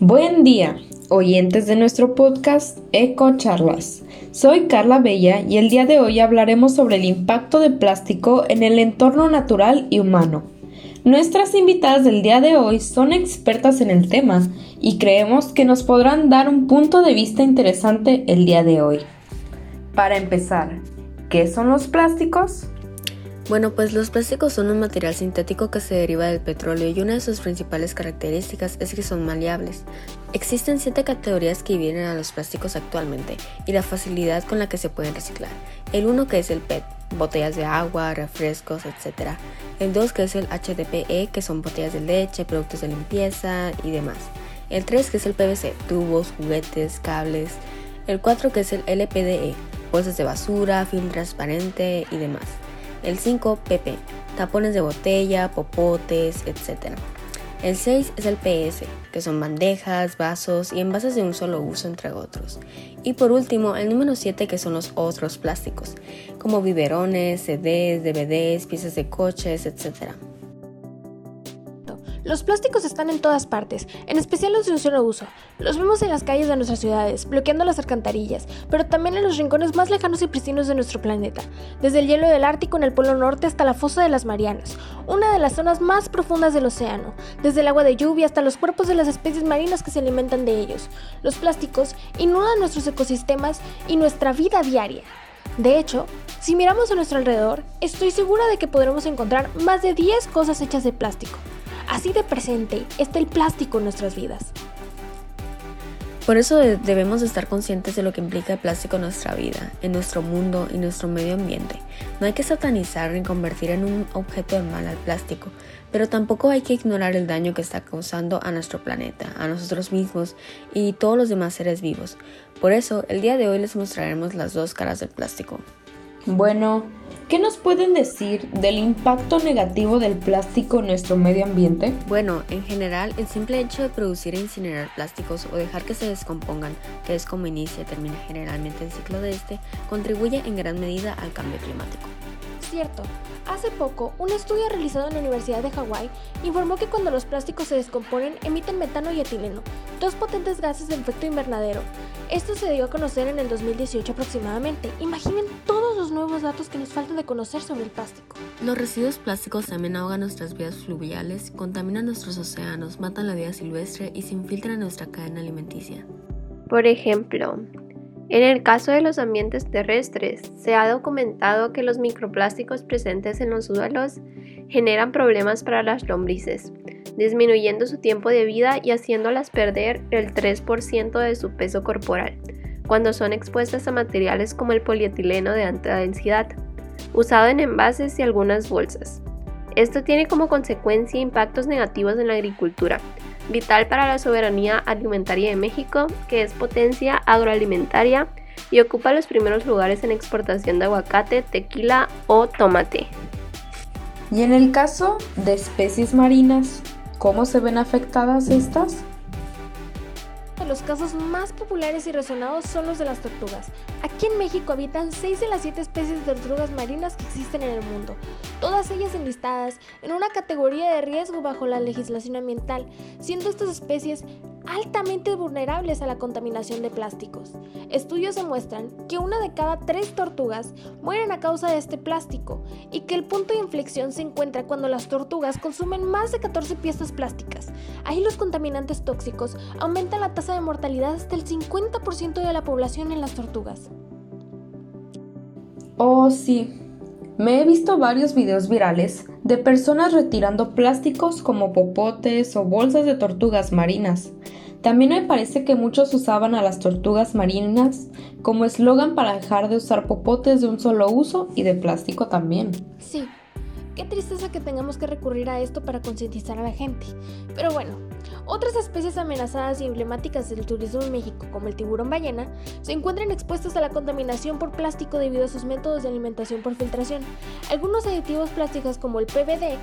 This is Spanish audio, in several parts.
Buen día, oyentes de nuestro podcast Eco Charlas. Soy Carla Bella y el día de hoy hablaremos sobre el impacto de plástico en el entorno natural y humano. Nuestras invitadas del día de hoy son expertas en el tema y creemos que nos podrán dar un punto de vista interesante el día de hoy. Para empezar, ¿qué son los plásticos? Bueno, pues los plásticos son un material sintético que se deriva del petróleo y una de sus principales características es que son maleables. Existen siete categorías que dividen a los plásticos actualmente y la facilidad con la que se pueden reciclar. El 1 que es el PET, botellas de agua, refrescos, etc. El 2 que es el HDPE, que son botellas de leche, productos de limpieza y demás. El 3 que es el PVC, tubos, juguetes, cables. El 4 que es el LPDE, bolsas de basura, film transparente y demás. El 5, PP, tapones de botella, popotes, etc. El 6 es el PS, que son bandejas, vasos y envases de un solo uso, entre otros. Y por último, el número 7, que son los otros plásticos, como biberones, CDs, DVDs, piezas de coches, etc. Los plásticos están en todas partes, en especial los de un solo uso. Los vemos en las calles de nuestras ciudades, bloqueando las alcantarillas, pero también en los rincones más lejanos y pristinos de nuestro planeta, desde el hielo del Ártico en el Polo Norte hasta la fosa de las Marianas, una de las zonas más profundas del océano, desde el agua de lluvia hasta los cuerpos de las especies marinas que se alimentan de ellos. Los plásticos inundan nuestros ecosistemas y nuestra vida diaria. De hecho, si miramos a nuestro alrededor, estoy segura de que podremos encontrar más de 10 cosas hechas de plástico. Así de presente está el plástico en nuestras vidas. Por eso debemos estar conscientes de lo que implica el plástico en nuestra vida, en nuestro mundo y nuestro medio ambiente. No hay que satanizar ni convertir en un objeto de mal al plástico, pero tampoco hay que ignorar el daño que está causando a nuestro planeta, a nosotros mismos y todos los demás seres vivos. Por eso, el día de hoy les mostraremos las dos caras del plástico. Bueno, ¿qué nos pueden decir del impacto negativo del plástico en nuestro medio ambiente? Bueno, en general, el simple hecho de producir e incinerar plásticos o dejar que se descompongan, que es como inicia y termina generalmente el ciclo de este, contribuye en gran medida al cambio climático. Cierto, hace poco un estudio realizado en la Universidad de Hawái informó que cuando los plásticos se descomponen emiten metano y etileno, dos potentes gases de efecto invernadero. Esto se dio a conocer en el 2018 aproximadamente. Imaginen todos los nuevos datos que nos faltan de conocer sobre el plástico. Los residuos plásticos también ahogan nuestras vías fluviales, contaminan nuestros océanos, matan la vida silvestre y se infiltran en nuestra cadena alimenticia. Por ejemplo, en el caso de los ambientes terrestres, se ha documentado que los microplásticos presentes en los suelos generan problemas para las lombrices, disminuyendo su tiempo de vida y haciéndolas perder el 3% de su peso corporal, cuando son expuestas a materiales como el polietileno de alta densidad, usado en envases y algunas bolsas. Esto tiene como consecuencia impactos negativos en la agricultura, vital para la soberanía alimentaria de México, que es potencia agroalimentaria y ocupa los primeros lugares en exportación de aguacate, tequila o tomate. Y en el caso de especies marinas, ¿cómo se ven afectadas estas? Los casos más populares y resonados son los de las tortugas. Aquí en México habitan 6 de las 7 especies de tortugas marinas que existen en el mundo, todas ellas enlistadas en una categoría de riesgo bajo la legislación ambiental, siendo estas especies altamente vulnerables a la contaminación de plásticos. Estudios demuestran que una de cada tres tortugas mueren a causa de este plástico y que el punto de inflexión se encuentra cuando las tortugas consumen más de 14 piezas plásticas. Ahí los contaminantes tóxicos aumentan la tasa de mortalidad hasta el 50% de la población en las tortugas. Oh, sí. Me he visto varios videos virales de personas retirando plásticos como popotes o bolsas de tortugas marinas. También me parece que muchos usaban a las tortugas marinas como eslogan para dejar de usar popotes de un solo uso y de plástico también. Sí, qué tristeza que tengamos que recurrir a esto para concientizar a la gente. Pero bueno, otras especies amenazadas y emblemáticas del turismo en México, como el tiburón ballena, se encuentran expuestas a la contaminación por plástico debido a sus métodos de alimentación por filtración. Algunos aditivos plásticos como el PVD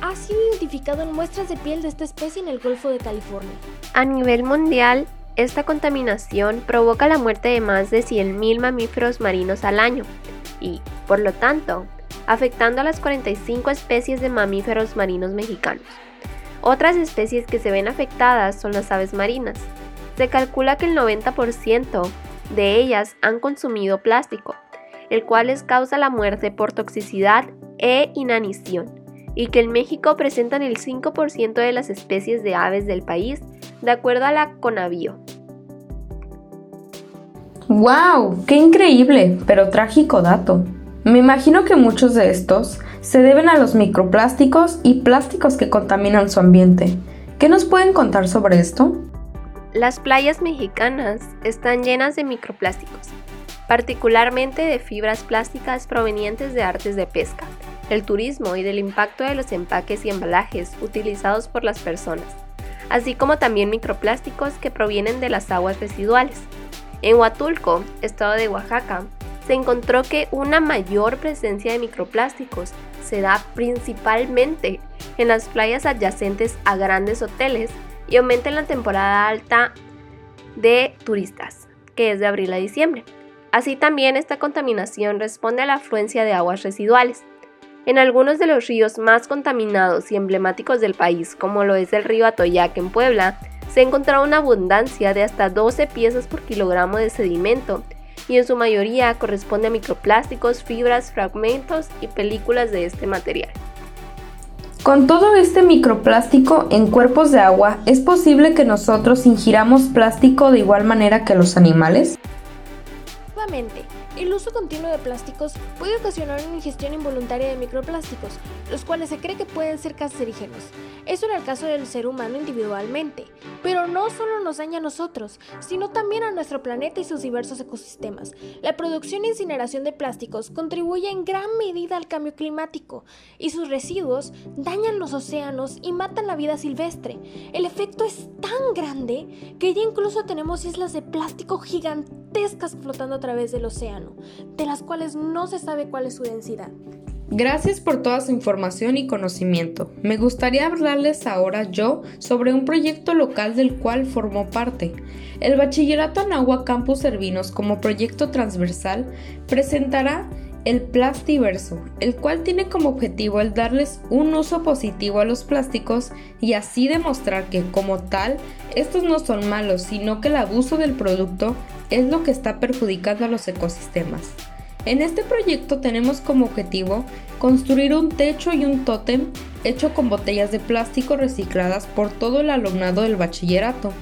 ha sido identificado en muestras de piel de esta especie en el Golfo de California. A nivel mundial, esta contaminación provoca la muerte de más de 100.000 mamíferos marinos al año y, por lo tanto, afectando a las 45 especies de mamíferos marinos mexicanos. Otras especies que se ven afectadas son las aves marinas. Se calcula que el 90% de ellas han consumido plástico, el cual les causa la muerte por toxicidad e inanición, y que en México presentan el 5% de las especies de aves del país, de acuerdo a la Conavio. ¡Wow! ¡Qué increíble, pero trágico dato! Me imagino que muchos de estos se deben a los microplásticos y plásticos que contaminan su ambiente. ¿Qué nos pueden contar sobre esto? Las playas mexicanas están llenas de microplásticos, particularmente de fibras plásticas provenientes de artes de pesca, el turismo y del impacto de los empaques y embalajes utilizados por las personas, así como también microplásticos que provienen de las aguas residuales. En Huatulco, estado de Oaxaca, se encontró que una mayor presencia de microplásticos se da principalmente en las playas adyacentes a grandes hoteles y aumenta en la temporada alta de turistas, que es de abril a diciembre. Así también esta contaminación responde a la afluencia de aguas residuales. En algunos de los ríos más contaminados y emblemáticos del país, como lo es el río Atoyac en Puebla, se encontró una abundancia de hasta 12 piezas por kilogramo de sedimento y en su mayoría corresponde a microplásticos, fibras, fragmentos y películas de este material. Con todo este microplástico en cuerpos de agua, ¿es posible que nosotros ingiramos plástico de igual manera que los animales? Nuevamente, el uso continuo de plásticos puede ocasionar una ingestión involuntaria de microplásticos, los cuales se cree que pueden ser cancerígenos. Eso en el caso del ser humano individualmente, pero no solo nos daña a nosotros, sino también a nuestro planeta y sus diversos ecosistemas. La producción e incineración de plásticos contribuye en gran medida al cambio climático y sus residuos dañan los océanos y matan la vida silvestre. El efecto es tan grande que ya incluso tenemos islas de plástico gigantescas flotando a través del océano, de las cuales no se sabe cuál es su densidad. Gracias por toda su información y conocimiento. Me gustaría hablarles ahora yo sobre un proyecto local del cual formó parte. El Bachillerato Anagua Campus Servinos como proyecto transversal presentará el Plastiverso, el cual tiene como objetivo el darles un uso positivo a los plásticos y así demostrar que como tal estos no son malos, sino que el abuso del producto es lo que está perjudicando a los ecosistemas. En este proyecto tenemos como objetivo construir un techo y un tótem hecho con botellas de plástico recicladas por todo el alumnado del bachillerato,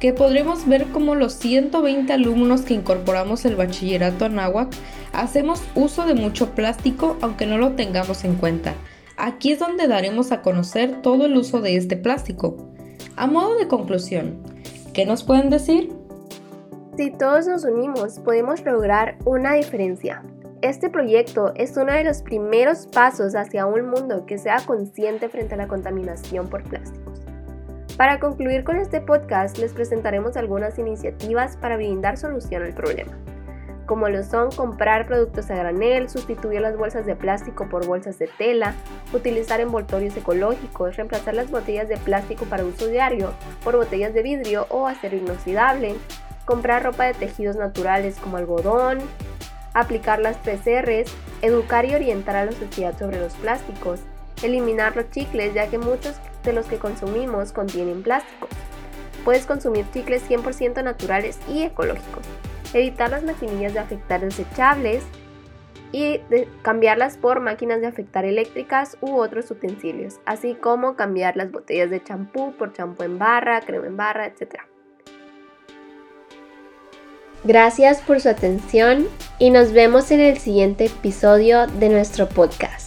que podremos ver como los 120 alumnos que incorporamos el bachillerato Anáhuac hacemos uso de mucho plástico aunque no lo tengamos en cuenta. Aquí es donde daremos a conocer todo el uso de este plástico. A modo de conclusión, ¿qué nos pueden decir? Si todos nos unimos, podemos lograr una diferencia. Este proyecto es uno de los primeros pasos hacia un mundo que sea consciente frente a la contaminación por plásticos. Para concluir con este podcast, les presentaremos algunas iniciativas para brindar solución al problema, como lo son comprar productos a granel, sustituir las bolsas de plástico por bolsas de tela, utilizar envoltorios ecológicos, reemplazar las botellas de plástico para uso diario por botellas de vidrio o acero inoxidable, comprar ropa de tejidos naturales como algodón, aplicar las 3 R's, educar y orientar a la sociedad sobre los plásticos, eliminar los chicles ya que muchos de los que consumimos contienen plásticos. Puedes consumir chicles 100% naturales y ecológicos, evitar las maquinillas de afectar desechables y cambiarlas por máquinas de afectar eléctricas u otros utensilios, así como cambiar las botellas de champú por champú en barra, crema en barra, etc. Gracias por su atención y nos vemos en el siguiente episodio de nuestro podcast.